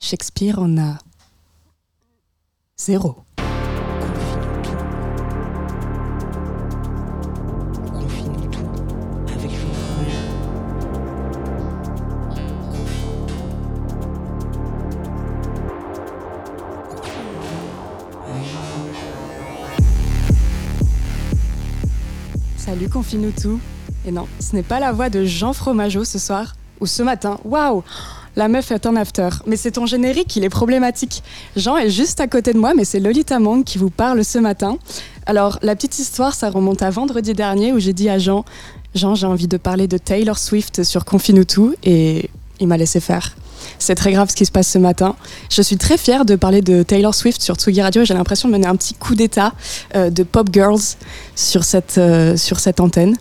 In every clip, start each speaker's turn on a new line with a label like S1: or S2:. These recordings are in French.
S1: Shakespeare en a zéro. Salut Confine tout. Et non, ce n'est pas la voix de Jean Fromageau ce soir ou ce matin. Waouh La meuf est en after. Mais c'est ton générique, il est problématique. Jean est juste à côté de moi, mais c'est Lolita Mang qui vous parle ce matin. Alors, la petite histoire, ça remonte à vendredi dernier où j'ai dit à Jean Jean, j'ai envie de parler de Taylor Swift sur Confine tout et il m'a laissé faire. C'est très grave ce qui se passe ce matin. Je suis très fière de parler de Taylor Swift sur Tsugi Radio. J'ai l'impression de mener un petit coup d'état euh, de Pop Girls sur cette, euh, sur cette antenne.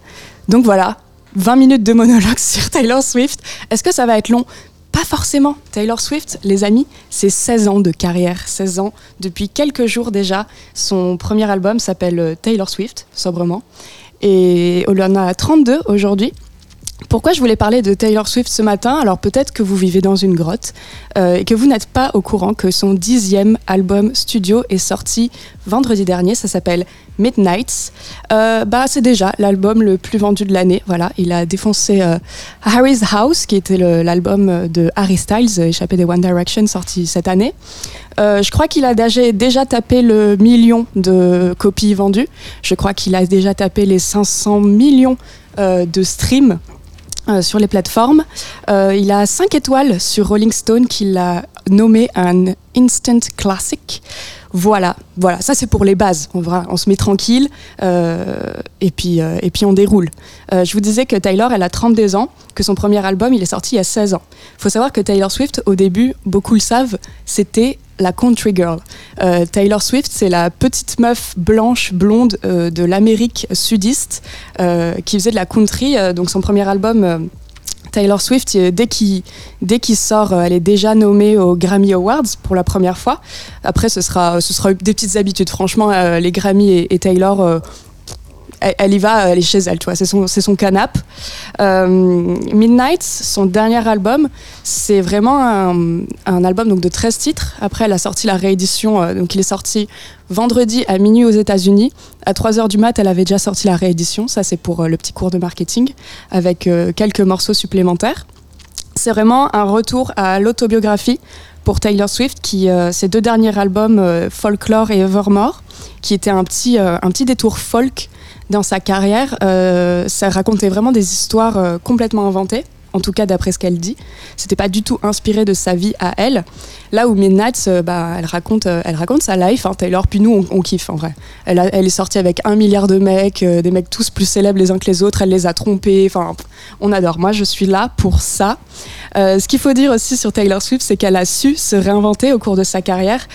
S1: Donc voilà, 20 minutes de monologue sur Taylor Swift. Est-ce que ça va être long? Pas forcément. Taylor Swift, les amis, c'est 16 ans de carrière. 16 ans depuis quelques jours déjà. Son premier album s'appelle euh, Taylor Swift, sobrement. Et on en a 32 aujourd'hui. Pourquoi je voulais parler de Taylor Swift ce matin Alors peut-être que vous vivez dans une grotte euh, et que vous n'êtes pas au courant que son dixième album studio est sorti vendredi dernier. Ça s'appelle Midnights. Euh, bah, c'est déjà l'album le plus vendu de l'année. Voilà, il a défoncé euh, Harry's House, qui était l'album de Harry Styles, échappé des One Direction, sorti cette année. Je crois qu'il a déjà, déjà tapé le million de copies vendues. Je crois qu'il a déjà tapé les 500 millions de streams euh, sur les plateformes. Euh, il a 5 étoiles sur Rolling Stone qui l'a nommé un instant classic. Voilà, voilà, ça c'est pour les bases. On, va, se met tranquille euh, et, puis, et puis on déroule. Je vous disais que Taylor, elle a 32 ans, que son premier album, il est sorti il y a 16 ans. Il faut savoir que Taylor Swift, au début, beaucoup le savent, c'était la country girl. Euh, Taylor Swift, c'est la petite meuf blanche, blonde euh, de l'Amérique sudiste euh, qui faisait de la country. Euh, donc son premier album, euh, Taylor Swift, euh, dès qu'il dès qu'il sort, elle est déjà nommée aux Grammy Awards pour la première fois. Après, ce sera, ce sera des petites habitudes. Franchement, les Grammy et, et Taylor, elle, elle y va, elle est chez elle, tu vois, c'est son, c'est son canap. Euh, Midnight, son dernier album, c'est vraiment un, album donc, de 13 titres. Après, elle a sorti la réédition, euh, donc il est sorti vendredi à minuit aux États-Unis. À 3h du mat, elle avait déjà sorti la réédition. Ça, c'est pour euh, le petit cours de marketing, avec euh, quelques morceaux supplémentaires. C'est vraiment un retour à l'autobiographie pour Taylor Swift, qui euh, ses deux derniers albums, euh, Folklore et Evermore, qui étaient un petit, euh, un petit détour folk dans sa carrière. Euh, ça racontait vraiment des histoires euh, complètement inventées, en tout cas d'après ce qu'elle dit. C'était pas du tout inspiré de sa vie à elle. Là où Midnight, euh, bah, elle, raconte, elle raconte sa life, hein, Taylor, puis nous, on, kiffe en vrai. Elle, est sortie avec un milliard de mecs, des mecs tous plus célèbres les uns que les autres, elle les a trompés, enfin, on adore. Moi, je suis là pour ça. Ce qu'il faut dire aussi sur Taylor Swift, c'est qu'elle a su se réinventer au cours de sa carrière.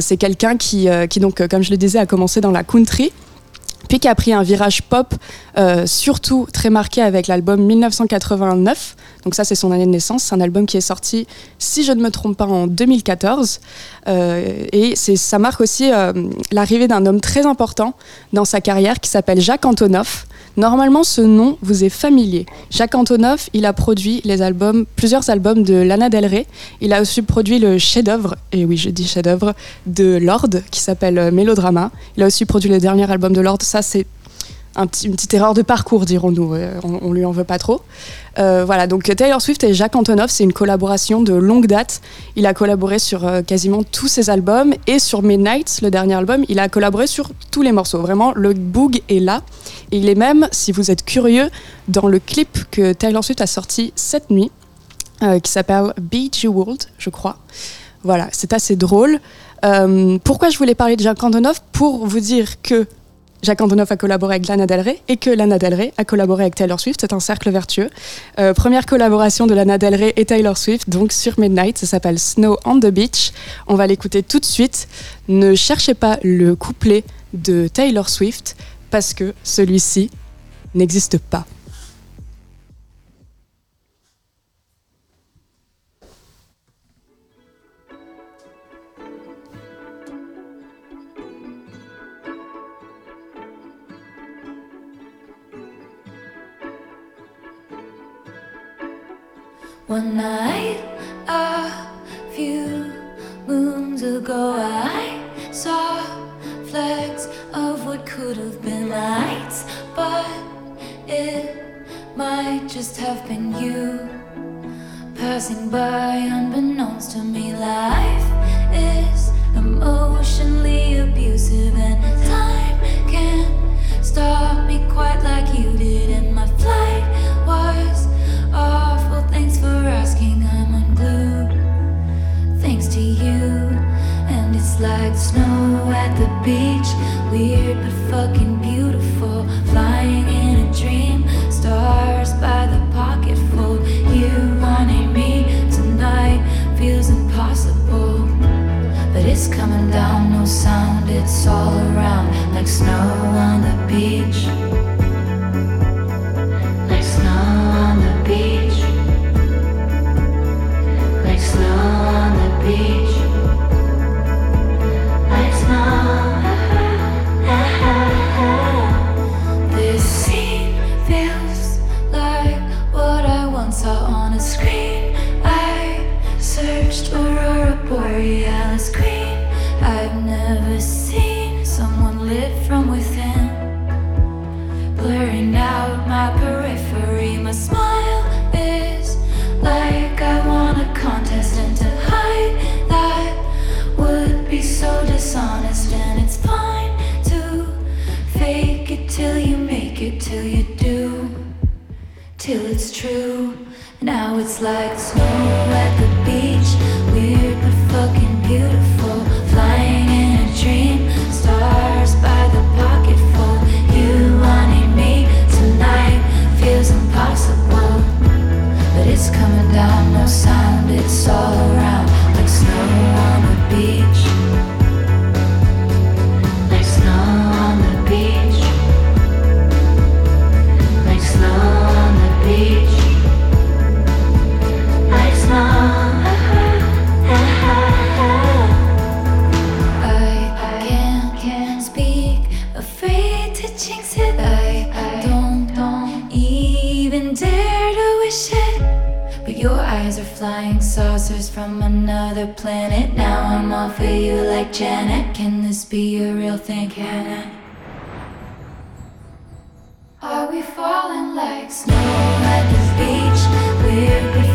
S1: C'est quelqu'un qui, qui, donc, comme je le disais, a commencé dans la country puis qui a pris un virage pop, euh, surtout très marqué avec l'album 1989. Donc ça, c'est son année de naissance. C'est un album qui est sorti, si je ne me trompe pas, en 2014. Euh, et ça marque aussi euh, l'arrivée d'un homme très important dans sa carrière qui s'appelle Jacques Antonoff. Normalement, ce nom vous est familier. Jacques Antonoff, il a produit plusieurs albums de Lana Del Rey. Il a aussi produit le chef-d'œuvre, et oui, je dis chef-d'œuvre, de Lord, qui s'appelle euh, Mélodrama. Il a aussi produit le dernier album de Lord. Ça, c'est un une petite erreur de parcours, dirons-nous. Euh, On, on lui en veut pas trop. Euh, voilà, donc Taylor Swift et Jacques Antonoff, c'est une collaboration de longue date. Il a collaboré sur euh, quasiment tous ses albums et sur Midnight, le dernier album, il a collaboré sur tous les morceaux. Vraiment, le boog est là. Et il est même, si vous êtes curieux, dans le clip que Taylor Swift a sorti cette nuit, euh, qui s'appelle Beach World, je crois. Voilà, c'est assez drôle. Euh, pourquoi je voulais parler de Jacques Antonoff? Pour vous dire que Jacques Antonoff a collaboré avec Lana Del Rey et que Lana Del Rey a collaboré avec Taylor Swift. C'est un cercle vertueux. Euh, première collaboration de Lana Del Rey et Taylor Swift, donc sur Midnight. Ça s'appelle Snow on the Beach. On va l'écouter tout de suite. Ne cherchez pas le couplet de Taylor Swift parce que celui-ci n'existe pas.
S2: To you. And it's like snow at the beach. Weird but fucking beautiful. Flying in a dream. Stars by the pocket pocketful. You wanting me tonight feels impossible. But it's coming down, no sound, it's all around like snow on the beach. Out my periphery. My smile is like I won a contest, and to hide that would be so dishonest. And it's fine to fake it till you make it, till you do till it's true. Now it's like snow sound, it's all for you like Janet. Can this be a real thing? It? Are we falling like snow at the beach? Weird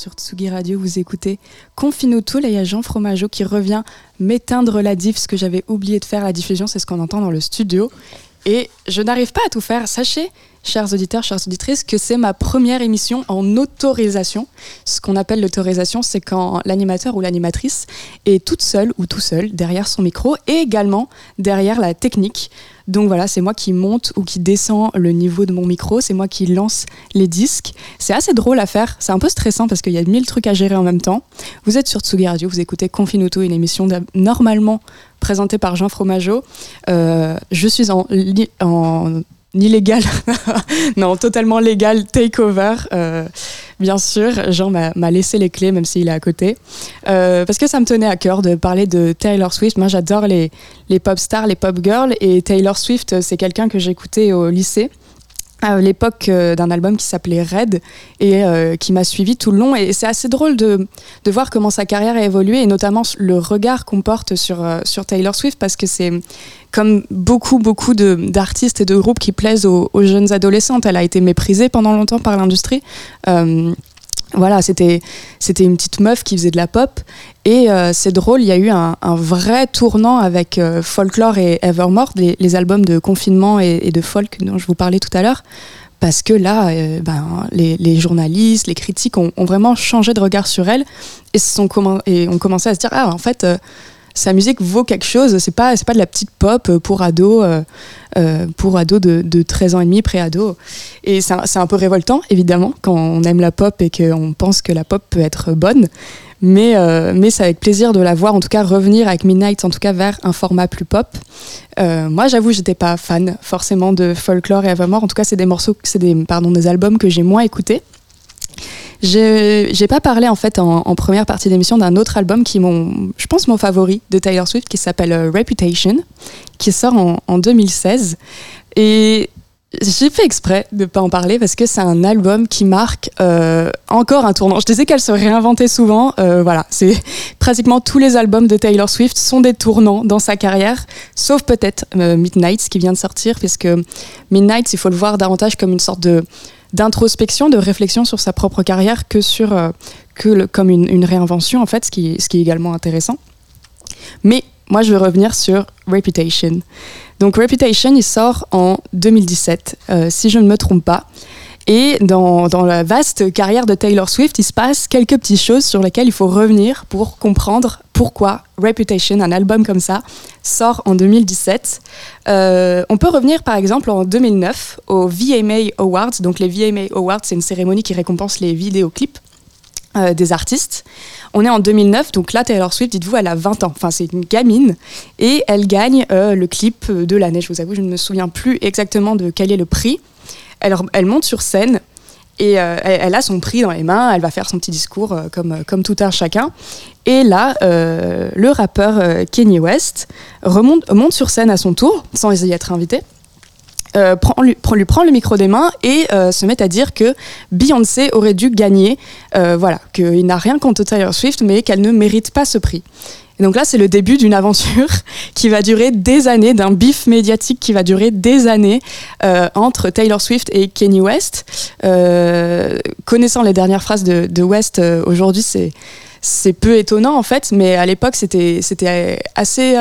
S1: sur Tsugi Radio, vous écoutez Confine-nous tout. Là, il y a Jean Fromageau qui revient m'éteindre la diff, ce que j'avais oublié de faire la diffusion, c'est ce qu'on entend dans le studio. Et je n'arrive pas à tout faire. Sachez, chers auditeurs, chères auditrices, que c'est ma première émission en autorisation. Ce qu'on appelle l'autorisation, c'est quand l'animateur ou l'animatrice est toute seule ou tout seul derrière son micro et également derrière la technique. Donc voilà, c'est moi qui monte ou qui descend le niveau de mon micro, c'est moi qui lance les disques. C'est assez drôle à faire, c'est un peu stressant parce qu'il y a mille trucs à gérer en même temps. Vous êtes sur Tsugi Radio, vous écoutez Confinuto, une émission normalement présentée par Jean Fromageau. Euh, je suis en, en illégal, non, totalement légal takeover. Euh, bien sûr, Jean m'a m'a laissé les clés, même s'il est à côté. Euh, parce que ça me tenait à cœur de parler de Taylor Swift. Moi, j'adore les, les pop stars, les pop girls. Et Taylor Swift, c'est quelqu'un que j'écoutais au lycée. À l'époque euh, d'un album qui s'appelait Red et euh, qui m'a suivi tout le long. Et c'est assez drôle de, de, voir comment sa carrière a évolué et notamment le regard qu'on porte sur, euh, sur Taylor Swift parce que c'est comme beaucoup, beaucoup d'artistes et de groupes qui plaisent aux, jeunes adolescentes. Elle a été méprisée pendant longtemps par l'industrie. Voilà, c'était une petite meuf qui faisait de la pop. Et euh, c'est drôle, il y a eu un, vrai tournant avec euh, Folklore et Evermore, les, les, albums de confinement et, de folk dont je vous parlais tout à l'heure, parce que là, euh, ben, les, journalistes, les critiques ont, vraiment changé de regard sur elle. Et, sont et ont commencé à se dire ah en fait sa musique vaut quelque chose. C'est pas, c'est pas de la petite pop pour ados, euh, euh, pour ados de, de 13 ans et demi, pré-ado. Et c'est un, un, peu révoltant, évidemment, quand on aime la pop et qu'on pense que la pop peut être bonne. Mais, euh, mais c'est avec plaisir de la voir, en tout cas, revenir avec Midnight, en tout cas, vers un format plus pop. Euh, moi, j'avoue, j'étais pas fan forcément de Folklore et Evermore. En tout cas, c'est des morceaux, c'est des, pardon, des albums que j'ai moins écoutés. J'ai pas parlé en fait en, première partie d'émission d'un autre album qui est je pense mon favori de Taylor Swift qui s'appelle euh, Reputation, qui sort en, en 2016 et j'ai fait exprès de pas en parler parce que c'est un album qui marque euh, encore un tournant. Je disais qu'elle se réinventait souvent. Euh, voilà, c'est pratiquement tous les albums de Taylor Swift sont des tournants dans sa carrière, sauf peut-être euh, Midnight qui vient de sortir, puisque Midnight, il faut le voir davantage comme une sorte de d'introspection, de réflexion sur sa propre carrière que sur euh, que le, comme une, réinvention en fait, ce qui, ce qui est également intéressant. Mais moi, je vais revenir sur Reputation. Donc Reputation, il sort en 2017, euh, si je ne me trompe pas. Et dans, la vaste carrière de Taylor Swift, il se passe quelques petites choses sur lesquelles il faut revenir pour comprendre pourquoi Reputation, un album comme ça, sort en 2017. Euh, on peut revenir par exemple en 2009 aux VMA Awards. Donc les VMA Awards, c'est une cérémonie qui récompense les vidéoclips euh, des artistes. On est en 2009, donc là, Taylor Swift, dites-vous, elle a 20 ans. Enfin, c'est une gamine. Et elle gagne euh, le clip de l'année. Je vous avoue, je ne me souviens plus exactement de quel est le prix. Elle, monte sur scène et euh, elle, a son prix dans les mains. Elle va faire son petit discours euh, comme, comme tout un chacun. Et là, euh, le rappeur Kanye West remonte, monte sur scène à son tour, sans y être invité. Euh, prend, lui, prend, le micro des mains et euh, se met à dire que Beyoncé aurait dû gagner, euh, voilà, qu'il n'a rien contre Taylor Swift, mais qu'elle ne mérite pas ce prix. Et donc là, c'est le début d'une aventure qui va durer des années, d'un bif médiatique qui va durer des années entre Taylor Swift et Kanye West. Connaissant les dernières phrases de, de West aujourd'hui, c'est peu étonnant en fait, mais à l'époque, c'était assez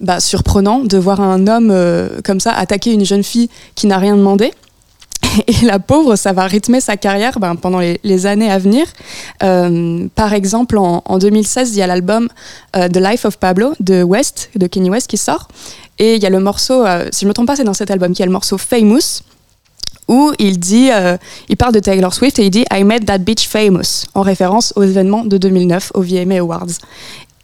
S1: bah, surprenant de voir un homme euh, comme ça attaquer une jeune fille qui n'a rien demandé. Et la pauvre, ça va rythmer sa carrière ben, pendant les, années à venir. Euh, par exemple, en, en, 2016, il y a l'album euh, The Life of Pablo de West, de Kenny West, qui sort. Et il y a le morceau, si je ne me trompe pas, c'est dans cet album, qui a le morceau Famous, où il dit, il parle de Taylor Swift et il dit I made that bitch famous, en référence aux événements de 2009 au VMA Awards.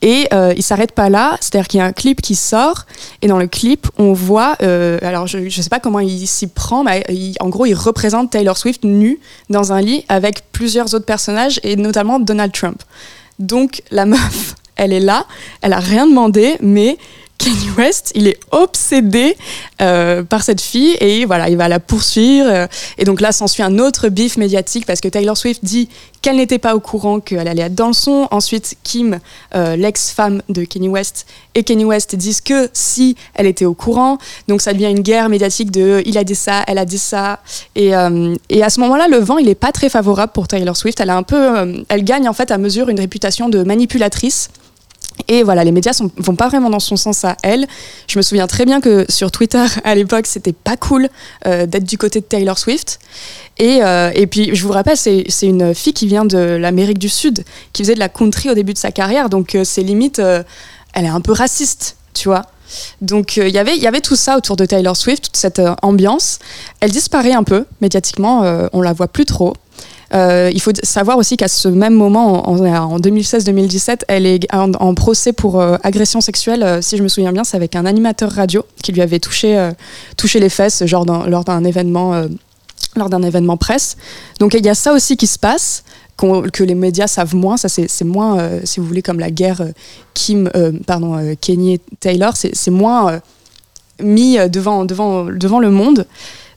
S1: Et euh, il s'arrête pas là, c'est-à-dire qu'il y a un clip qui sort, et dans le clip, on voit, euh, alors je, je sais pas comment il s'y prend, mais en gros, il représente Taylor Swift nue dans un lit avec plusieurs autres personnages, et notamment Donald Trump. Donc la meuf, elle est là, elle a rien demandé, mais Kanye West, il est obsédé euh, par cette fille et voilà, il va la poursuivre. Euh, et donc là, s'ensuit un autre bif médiatique parce que Taylor Swift dit qu'elle n'était pas au courant qu'elle allait être dans le son. Ensuite, Kim, euh, l'ex-femme de Kanye West, et Kanye West disent que si elle était au courant. Donc ça devient une guerre médiatique de il a dit ça, elle a dit ça. Et, euh, et à ce moment-là, le vent, il est pas très favorable pour Taylor Swift. Elle a un peu, euh, elle gagne en fait à mesure une réputation de manipulatrice. Et voilà, les médias ne vont pas vraiment dans son sens à elle. Je me souviens très bien que sur Twitter, à l'époque, c'était pas cool euh, d'être du côté de Taylor Swift. Et, euh, puis, je vous rappelle, c'est une fille qui vient de l'Amérique du Sud, qui faisait de la country au début de sa carrière. Donc, euh, c'est limite, euh, elle est un peu raciste, tu vois. Donc il y avait tout ça autour de Taylor Swift, toute cette ambiance. Elle disparaît un peu médiatiquement, on la voit plus trop. Euh, il faut savoir aussi qu'à ce même moment, en, en 2016-2017, elle est en, procès pour euh, agression sexuelle. Euh, si je me souviens bien, c'est avec un animateur radio qui lui avait touché, euh, touché les fesses, genre lors d'un événement, euh, lors événement presse. Donc il y a ça aussi qui se passe. que les médias savent moins, ça c'est moins, euh, si vous voulez, comme la guerre Kim, pardon, Kanye Taylor, c'est moins mis devant, devant, devant le monde.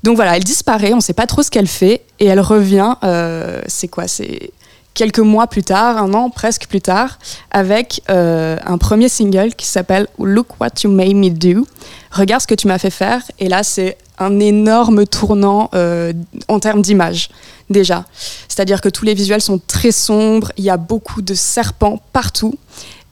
S1: Donc voilà, elle disparaît, on sait pas trop ce qu'elle fait, et elle revient, euh, c'est quoi C'est quelques mois plus tard, un an presque plus tard, avec euh, un premier single qui s'appelle Look What You Made Me Do. Regarde ce que tu m'as fait faire. Et là, c'est un énorme tournant euh, en termes d'image, déjà. C'est-à-dire que tous les visuels sont très sombres, il y a beaucoup de serpents partout.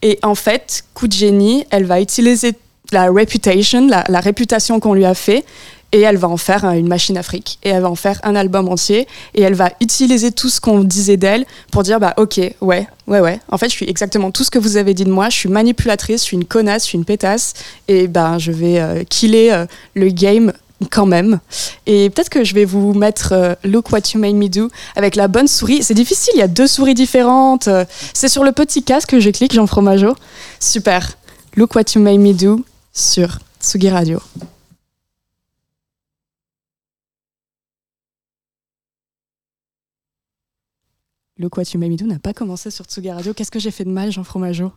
S1: Et en fait, coup de génie, elle va utiliser la reputation, la, la réputation qu'on lui a fait, et elle va en faire une machine afrique et elle va en faire un album entier et elle va utiliser tout ce qu'on disait d'elle pour dire bah ok ouais ouais ouais en fait je suis exactement tout ce que vous avez dit de moi je suis manipulatrice je suis une connasse je suis une pétasse et ben je vais euh, killer euh, le game quand même. Et peut-être que je vais vous mettre euh, Look What You Made Me Do avec la bonne souris. C'est difficile, il y a deux souris différentes. C'est sur le petit casque que je clique, Jean Fromageau. Super. Look What You Made Me Do sur Tsugi Radio. Me Do n'a pas commencé sur Tsugi Radio. Qu'est-ce que j'ai fait de mal, Jean Fromageau?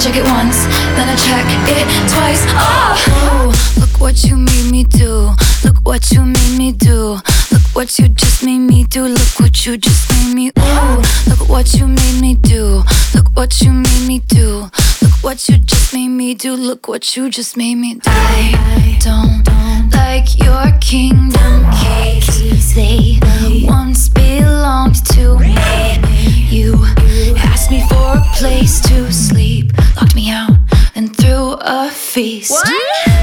S2: Check it once, then I check it twice. Oh, look what you made me do. Look what you made me do. Look what you just made me do. Look what you just made me. Ooh, look what you made me do. Look what you made me do. Look what you just made me do. Look what you just made me do. I don't like your kingdom keys. They once belonged to me. You asked me for a place to sleep, locked me out, then threw a feast.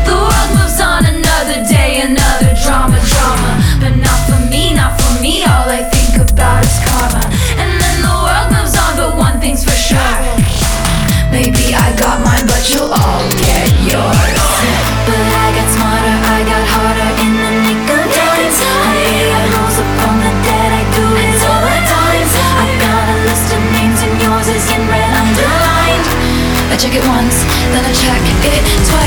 S2: The world moves on another day, another drama, drama. But not for me, not for me. All I think about is karma. And then the world moves on, but one thing's for sure. Maybe I got mine, but you'll all get yours. But I got smarter, I got harder in the nick of time. I rose up from the dead, I do it all the time. I got a list of names, and yours is in red underlined. I check it once, then I check it twice.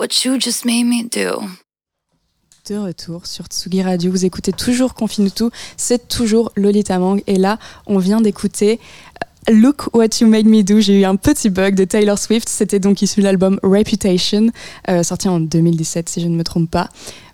S2: What you just made me do.
S1: De retour sur Tsugi Radio, vous écoutez toujours Confine tout, c'est toujours Lolita Mang et là on vient d'écouter euh, Look What You Made Me Do. J'ai eu un petit bug de Taylor Swift, c'était donc issu de l'album Reputation, euh, sorti en 2017 si je ne me trompe pas.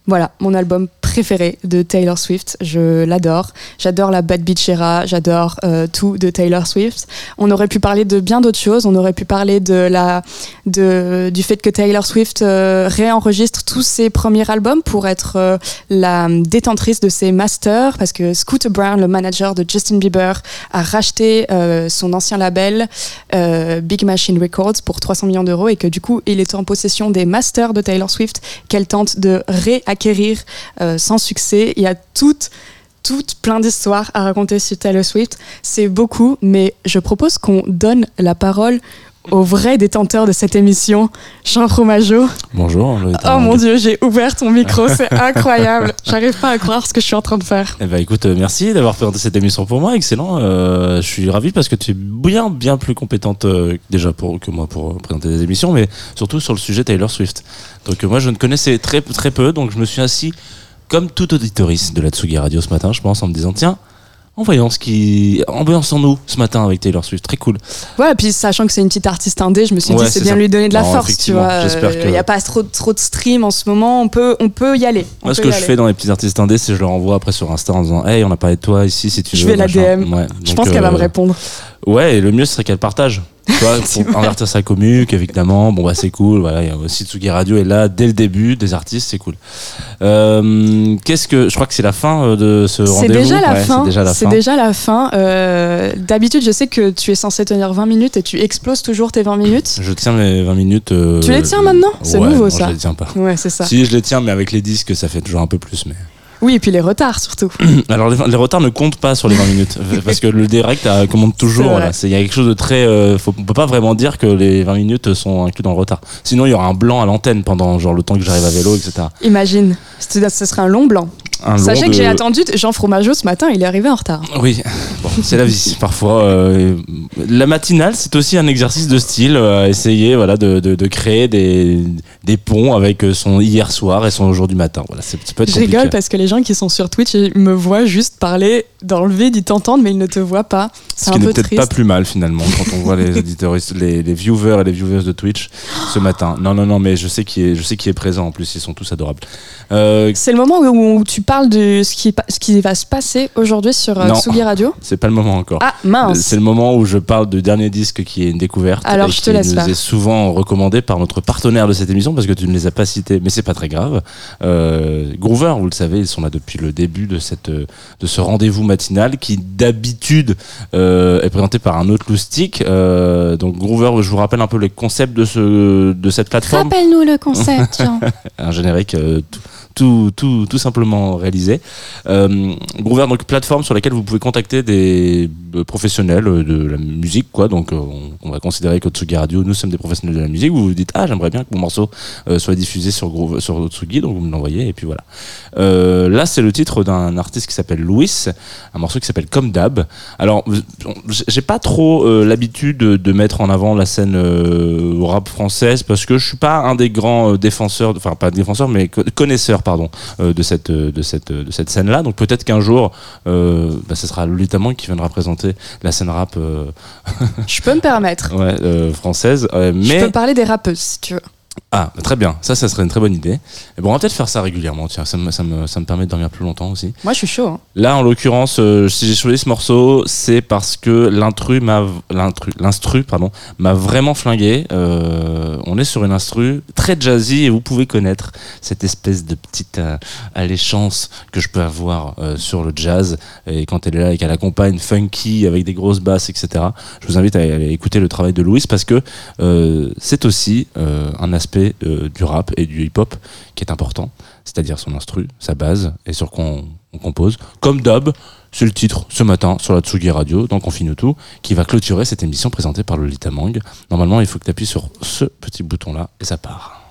S1: Voilà, mon album préférée de Taylor Swift. Je l'adore. J'adore la Bad Beach Era. J'adore euh, tout de Taylor Swift. On aurait pu parler de bien d'autres choses. On aurait pu parler de la, de, du fait que Taylor Swift euh, réenregistre tous ses premiers albums pour être euh, la détentrice de ses masters parce que Scooter Brown, le manager de Justin Bieber, a racheté son ancien label Big Machine Records pour 300 millions d'euros et que du coup il est en possession des masters de Taylor Swift qu'elle tente de réacquérir euh, sans succès. Il y a toute toute plein d'histoires à raconter sur Taylor Swift. C'est beaucoup, mais je propose qu'on donne la parole au vrai détenteur de cette émission, Jean Fromageau.
S3: Bonjour.
S1: Oh mon dieu, j'ai ouvert ton micro, c'est incroyable. J'arrive pas à croire ce que je suis en train de faire.
S3: Eh ben, écoute, euh, merci d'avoir présenté cette émission pour moi, excellent. Euh, je suis ravi parce que tu es bien, bien plus compétente euh, déjà pour, que moi pour présenter des émissions, mais surtout sur le sujet Taylor Swift. Donc euh, moi, je ne connaissais très, très peu, donc je me suis assis comme tout auditoriste de la Tsugi Radio ce matin, je pense, en me disant tiens. En voyant ce qui. Ambiance-nous ce matin avec Taylor Swift, très cool.
S1: Ouais, et puis sachant que c'est une petite artiste indé, je me suis
S3: Ouais,
S1: dit c'est bien
S3: ça.
S1: lui donner de la
S3: Non,
S1: force, tu vois.
S3: j'espère
S1: Il
S3: que-
S1: n'y a pas trop, trop de stream en ce moment, on peut, on peut y aller. On
S3: Moi, ce que je
S1: aller.
S3: fais dans les petits artistes indés, c'est je leur envoie après sur Insta en disant Hey, on a parlé de toi ici si tu
S1: Je
S3: veux.
S1: vais la. DM.
S3: Ouais,
S1: Je pense qu'elle va
S3: euh,
S1: me répondre.
S3: Ouais, et le mieux ce serait qu'elle partage. Tu vois, pour avertir sa commu, évidemment, bon bah c'est cool. Voilà, il y a aussi Tsugi Radio est là dès le début des artistes, c'est cool. Euh, Qu'est-ce que je crois que c'est la fin euh, de ce
S1: C'est
S3: rendez-vous.
S1: déjà la
S3: Ouais,
S1: fin.
S3: C'est déjà la
S1: C'est
S3: fin.
S1: déjà la fin. Euh, D'habitude, je sais que tu es censé tenir 20 minutes et tu exploses toujours tes 20 minutes.
S3: Je tiens mes 20 minutes. euh,
S1: Tu les tiens maintenant? C'est
S3: ouais,
S1: nouveau,
S3: non,
S1: ça.
S3: Je les tiens pas.
S1: Ouais, c'est ça.
S3: Si je les tiens, mais avec les disques, ça fait toujours un peu plus. Mais
S1: Oui, et puis les retards surtout.
S3: alors les, les retards ne comptent pas sur les 20 minutes parce que le direct euh, commande toujours. Il y a quelque chose de très. euh, faut, on peut pas vraiment dire que les 20 minutes sont inclus dans le retard. Sinon, il y aura un blanc à l'antenne pendant genre le temps que j'arrive à vélo, etc.
S1: Imagine, ce serait un long blanc. Sachez que j'ai attendu Jean Fromageau ce matin, il est arrivé en retard.
S3: Oui, bon, c'est la vie. Parfois, euh, la matinale, c'est aussi un exercice de style, euh, essayer voilà, de, de, de créer des, des ponts avec euh, son hier soir et son jour du matin. Voilà, c'est- ça peut être
S1: Je rigole parce que les gens qui sont sur Twitch ils me voient juste parler dans le vide, ils t'entendent mais ils ne te voient pas.
S3: Ce qui n'est
S1: peu
S3: peut-être pas plus mal finalement quand on voit les les, les viewers et les viewers de Twitch ce matin. Non, non, non, mais je sais qui est, je sais qui est présent en plus. Ils sont tous adorables. Euh,
S1: C'est le moment où, où tu parles de ce qui, ce qui va se passer aujourd'hui sur euh,
S3: Non.
S1: Tsugi Radio.
S3: c'est pas le moment encore.
S1: Ah mince
S3: C'est le moment où je parle du dernier disque qui est une découverte
S1: Alors,
S3: et
S1: je te laisse
S3: nous
S1: faire.
S3: est souvent recommandé par notre partenaire de cette émission parce que tu ne les as pas cités, mais c'est pas très grave. Euh, Groover, vous le savez, ils sont là depuis le début de cette euh, de ce rendez-vous matinal qui d'habitude euh, est présenté par un autre loustic. Euh, donc Groover, je vous rappelle un peu les concepts de ce de cette plateforme
S1: Rappelle-nous le concept, Jean.
S3: un générique euh, tout, tout, tout, tout simplement réalisé. Euh, Groover, donc plateforme sur laquelle vous pouvez contacter des euh, professionnels de la musique, quoi. Donc euh, on, va considérer que Tsugi Radio, nous sommes des professionnels de la musique. Vous vous dites ah j'aimerais bien que mon morceau euh, soit diffusé sur Groove, sur Tsugi, donc vous me l'envoyez et puis voilà. Euh, là c'est le titre d'un artiste qui s'appelle Louis, un morceau qui s'appelle Comme d'hab. Alors j'ai pas trop euh, l'habitude de, mettre en avant la scène euh, rap française parce que je suis pas un des grands défenseurs, enfin pas défenseur mais co- connaisseur pardon euh, de cette euh, de cette de cette scène là. Donc peut-être qu'un jour euh, bah, ce sera Lolita Mang qui viendra présenter la scène rap euh,
S1: Je peux me permettre.
S3: ouais, euh, française. Euh,
S1: Je peux parler des rappeuses si tu veux.
S3: Ah, bah, très bien. Ça, ça serait une très bonne idée. Et bon, on va peut-être faire ça régulièrement. Tiens, ça me, ça me, ça me permet de dormir plus longtemps aussi.
S1: Moi je suis chaud. hein.
S3: Là, en l'occurrence, euh, si j'ai choisi ce morceau, c'est parce que l'instru m'a, l'instru, l'instru, pardon, m'a vraiment flingué. Euh, on est sur une instru très jazzy et vous pouvez connaître cette espèce de petite euh, alléchance que je peux avoir sur le jazz et quand elle est là et qu'elle accompagne funky avec des grosses basses, etc. Je vous invite à aller écouter le travail de Louis parce que c'est aussi un aspect euh, du rap et du hip-hop qui est important, c'est-à-dire son instru, sa base et sur quoi on, on compose. Comme Dub, c'est le titre ce matin sur la Tsugi Radio, donc on finit tout, qui va clôturer cette émission présentée par Lolita Mang. Normalement, il faut que tu appuies sur ce petit bouton-là et ça part.